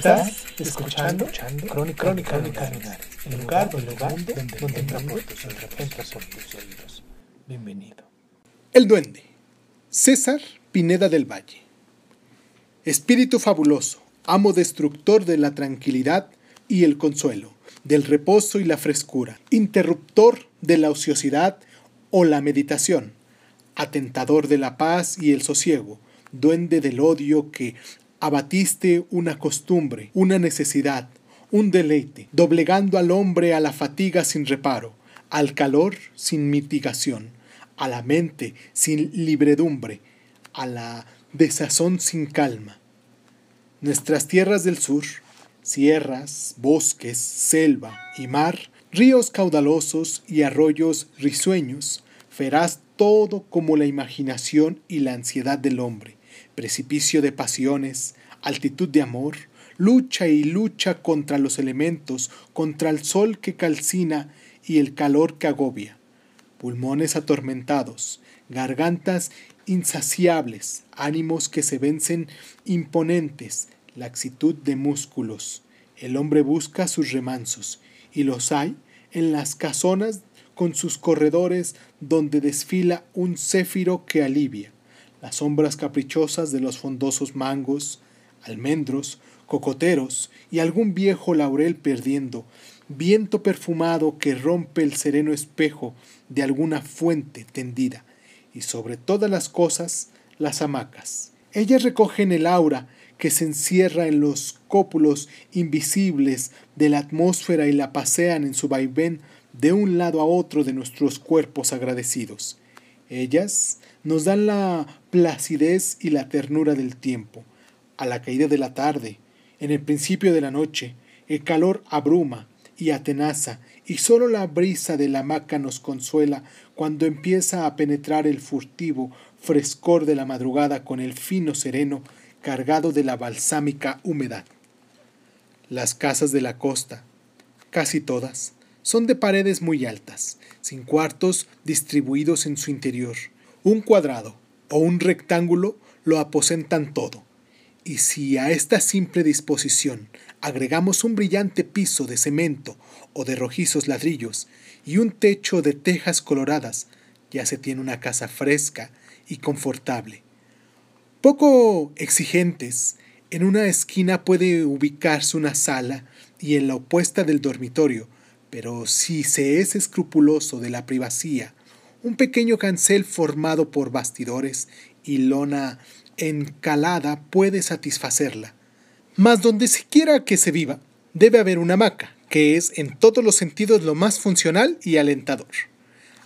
Estás escuchando, Crónica, Crónica Lunares, el lugar, el lugar donde, donde entra por tus oídos, entra por tus oídos. Bienvenido. El Duende. César Pineda del Valle. Espíritu fabuloso, amo destructor de la tranquilidad y el consuelo, del reposo y la frescura, interruptor de la ociosidad o la meditación, atentador de la paz y el sosiego, duende del odio que abatiste una costumbre, una necesidad, un deleite, doblegando al hombre a la fatiga sin reparo, al calor sin mitigación, a la mente sin libredumbre, a la desazón sin calma. Nuestras tierras del sur, sierras, bosques, selva y mar, ríos caudalosos y arroyos risueños, feraz todo como la imaginación y la ansiedad del hombre, precipicio de pasiones, altitud de amor, lucha y lucha contra los elementos, contra el sol que calcina y el calor que agobia, pulmones atormentados, gargantas insaciables, ánimos que se vencen imponentes, laxitud de músculos. El hombre busca sus remansos, y los hay en las casonas con sus corredores donde desfila un céfiro que alivia las sombras caprichosas de los fondosos mangos, almendros, cocoteros y algún viejo laurel perdiendo, viento perfumado que rompe el sereno espejo de alguna fuente tendida, y sobre todas las cosas las hamacas. Ellas recogen el aura que se encierra en los cópulos invisibles de la atmósfera y la pasean en su vaivén de un lado a otro de nuestros cuerpos agradecidos. Ellas nos dan la placidez y la ternura del tiempo. A la caída de la tarde, en el principio de la noche, el calor abruma y atenaza, y sólo la brisa de la hamaca nos consuela cuando empieza a penetrar el furtivo frescor de la madrugada con el fino sereno cargado de la balsámica humedad. Las casas de la costa, casi todas, son de paredes muy altas, sin cuartos distribuidos en su interior. Un cuadrado o un rectángulo lo aposentan todo. Y si a esta simple disposición agregamos un brillante piso de cemento o de rojizos ladrillos y un techo de tejas coloradas, ya se tiene una casa fresca y confortable. Poco exigentes, en una esquina puede ubicarse una sala y en la opuesta del dormitorio, pero si se es escrupuloso de la privacidad, un pequeño cancel formado por bastidores y lona encalada puede satisfacerla. Mas donde siquiera que se viva, debe haber una hamaca, que es en todos los sentidos lo más funcional y alentador.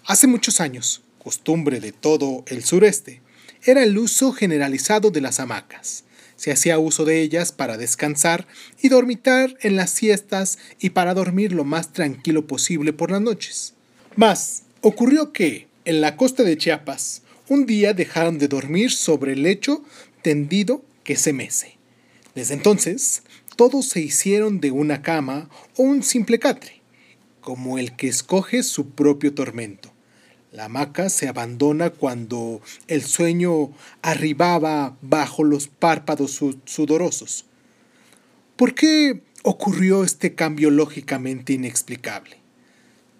Hace muchos años, costumbre de todo el sureste, era el uso generalizado de las hamacas. Se hacía uso de ellas para descansar y dormitar en las siestas y para dormir lo más tranquilo posible por las noches. Mas ocurrió que, en la costa de Chiapas, un día dejaron de dormir sobre el lecho tendido que se mece. Desde entonces, todos se hicieron de una cama o un simple catre, como el que escoge su propio tormento. La hamaca se abandona cuando el sueño arribaba bajo los párpados su- sudorosos. ¿Por qué ocurrió este cambio lógicamente inexplicable?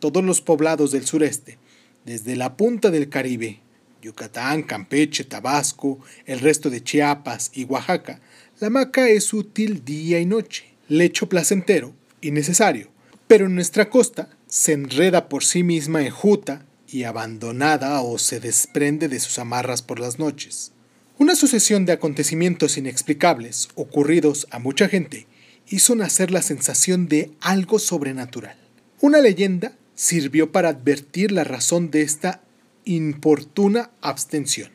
Todos los poblados del sureste, desde la punta del Caribe, Yucatán, Campeche, Tabasco, el resto de Chiapas y Oaxaca, la hamaca es útil día y noche, lecho placentero y necesario, pero en nuestra costa se enreda por sí misma enjuta y abandonada o se desprende de sus amarras por las noches. Una sucesión de acontecimientos inexplicables ocurridos a mucha gente hizo nacer la sensación de algo sobrenatural. Una leyenda sirvió para advertir la razón de esta importuna abstención.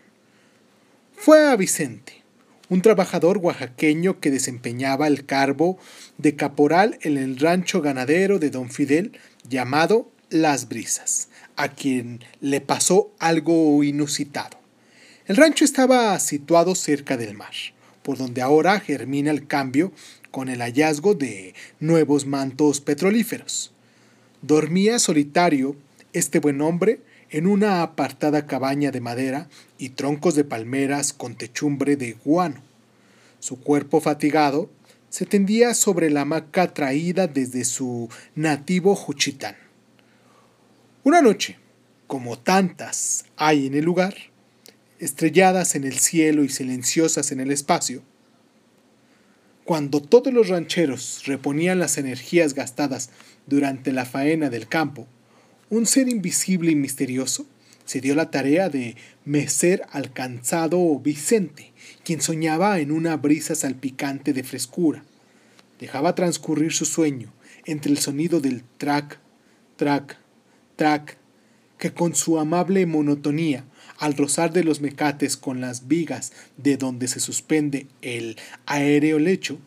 fue a Vicente, un trabajador oaxaqueño que desempeñaba el cargo de caporal en el rancho ganadero de don Fidel llamado Las Brisas, a quien le pasó algo inusitado. El rancho estaba situado cerca del mar, por donde ahora germina el cambio con el hallazgo de nuevos mantos petrolíferos. Dormía solitario este buen hombre en una apartada cabaña de madera y troncos de palmeras con techumbre de guano. Su cuerpo fatigado se tendía sobre la hamaca traída desde su nativo Juchitán. Una noche, como tantas hay en el lugar, estrelladas en el cielo y silenciosas en el espacio, cuando todos los rancheros reponían las energías gastadas durante la faena del campo, un ser invisible y misterioso se dio la tarea de mecer al cansado Vicente, quien soñaba en una brisa salpicante de frescura. Dejaba transcurrir su sueño entre el sonido del trac, trac, trac, que con su amable monotonía, al rozar de los mecates con las vigas de donde se suspende el aéreo lecho,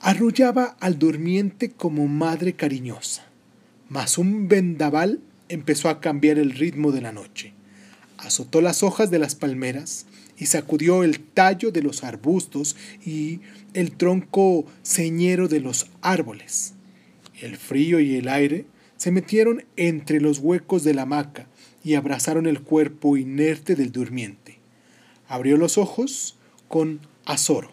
arrullaba al durmiente como madre cariñosa. Mas un vendaval empezó a cambiar el ritmo de la noche. Azotó las hojas de las palmeras y sacudió el tallo de los arbustos y el tronco ceñero de los árboles. El frío y el aire se metieron entre los huecos de la hamaca y abrazaron el cuerpo inerte del durmiente. Abrió los ojos con azoro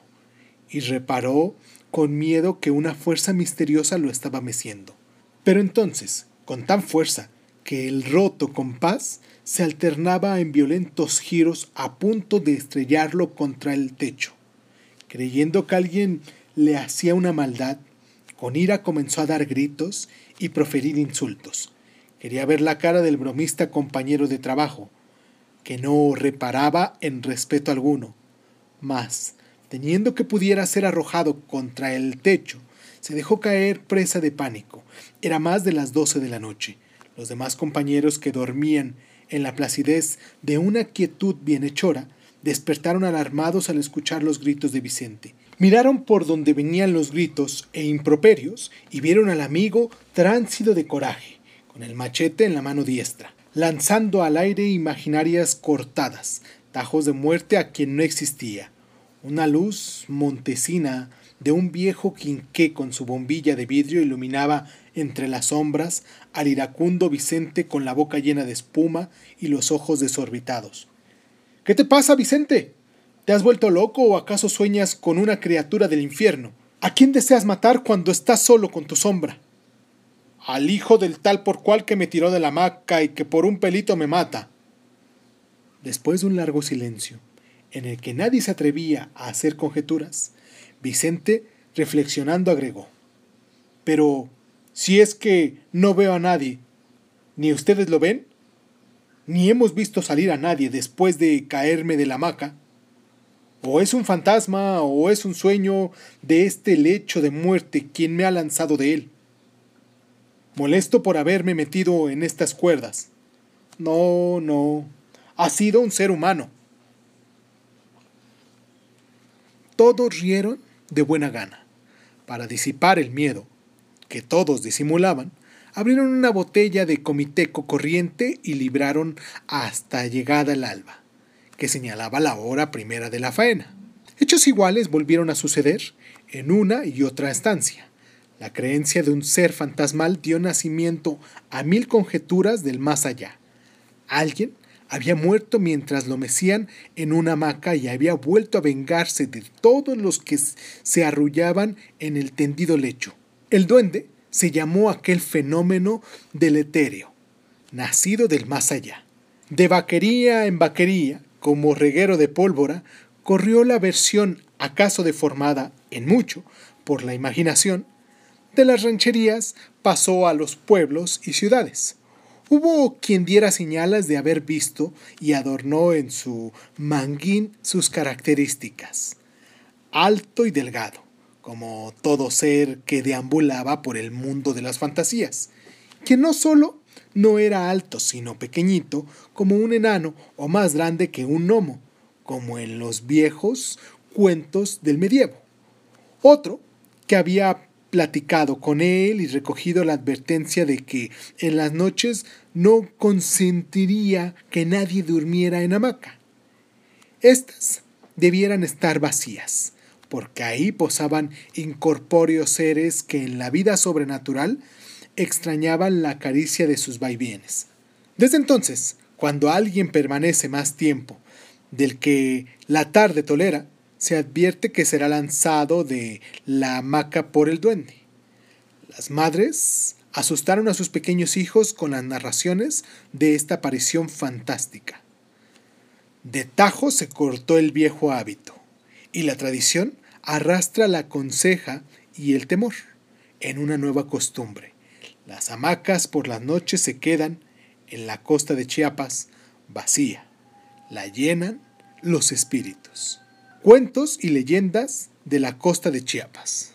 y reparó con miedo que una fuerza misteriosa lo estaba meciendo. Pero entonces, con tan fuerza que el roto compás se alternaba en violentos giros a punto de estrellarlo contra el techo. Creyendo que alguien le hacía una maldad, con ira comenzó a dar gritos y proferir insultos. Quería ver la cara del bromista compañero de trabajo, que no reparaba en respeto alguno. Mas, teniendo que pudiera ser arrojado contra el techo, se dejó caer presa de pánico. Era más de las doce de la noche. Los demás compañeros que dormían en la placidez de una quietud bienhechora despertaron alarmados al escuchar los gritos de Vicente. Miraron por donde venían los gritos e improperios y vieron al amigo tránsido de coraje, con el machete en la mano diestra, lanzando al aire imaginarias cortadas, tajos de muerte a quien no existía. Una luz montesina de un viejo quinqué con su bombilla de vidrio iluminaba entre las sombras al iracundo Vicente con la boca llena de espuma y los ojos desorbitados. ¿Qué te pasa, Vicente? ¿Te has vuelto loco o acaso sueñas con una criatura del infierno? ¿A quién deseas matar cuando estás solo con tu sombra? Al hijo del tal por cual que me tiró de la hamaca y que por un pelito me mata. Después de un largo silencio, en el que nadie se atrevía a hacer conjeturas, Vicente, reflexionando, agregó Pero, si es que no veo a nadie, ¿ni ustedes lo ven? Ni hemos visto salir a nadie después de caerme de la hamaca. O es un fantasma o es un sueño de este lecho de muerte quien me ha lanzado de él. Molesto por haberme metido en estas cuerdas. No, no. Ha sido un ser humano. Todos rieron de buena gana. Para disipar el miedo, que todos disimulaban, abrieron una botella de comiteco corriente y libraron hasta llegada el alba que señalaba la hora primera de la faena. Hechos iguales volvieron a suceder en una y otra estancia. La creencia de un ser fantasmal dio nacimiento a mil conjeturas del más allá. Alguien había muerto mientras lo mecían en una hamaca y había vuelto a vengarse de todos los que se arrullaban en el tendido lecho. El duende se llamó aquel fenómeno del etéreo, nacido del más allá. De vaquería en vaquería, como reguero de pólvora, corrió la versión, acaso deformada en mucho por la imaginación, de las rancherías pasó a los pueblos y ciudades. Hubo quien diera señales de haber visto y adornó en su manguín sus características. Alto y delgado, como todo ser que deambulaba por el mundo de las fantasías, que no solo no era alto, sino pequeñito, como un enano o más grande que un gnomo, como en los viejos cuentos del medievo. Otro que había platicado con él y recogido la advertencia de que en las noches no consentiría que nadie durmiera en hamaca. Estas debieran estar vacías, porque ahí posaban incorpóreos seres que en la vida sobrenatural extrañaban la caricia de sus vaivienes. Desde entonces, cuando alguien permanece más tiempo del que la tarde tolera, se advierte que será lanzado de la hamaca por el duende. Las madres asustaron a sus pequeños hijos con las narraciones de esta aparición fantástica. De tajo se cortó el viejo hábito, y la tradición arrastra la conseja y el temor en una nueva costumbre. Las hamacas por las noches se quedan en la costa de Chiapas vacía. La llenan los espíritus. Cuentos y leyendas de la costa de Chiapas.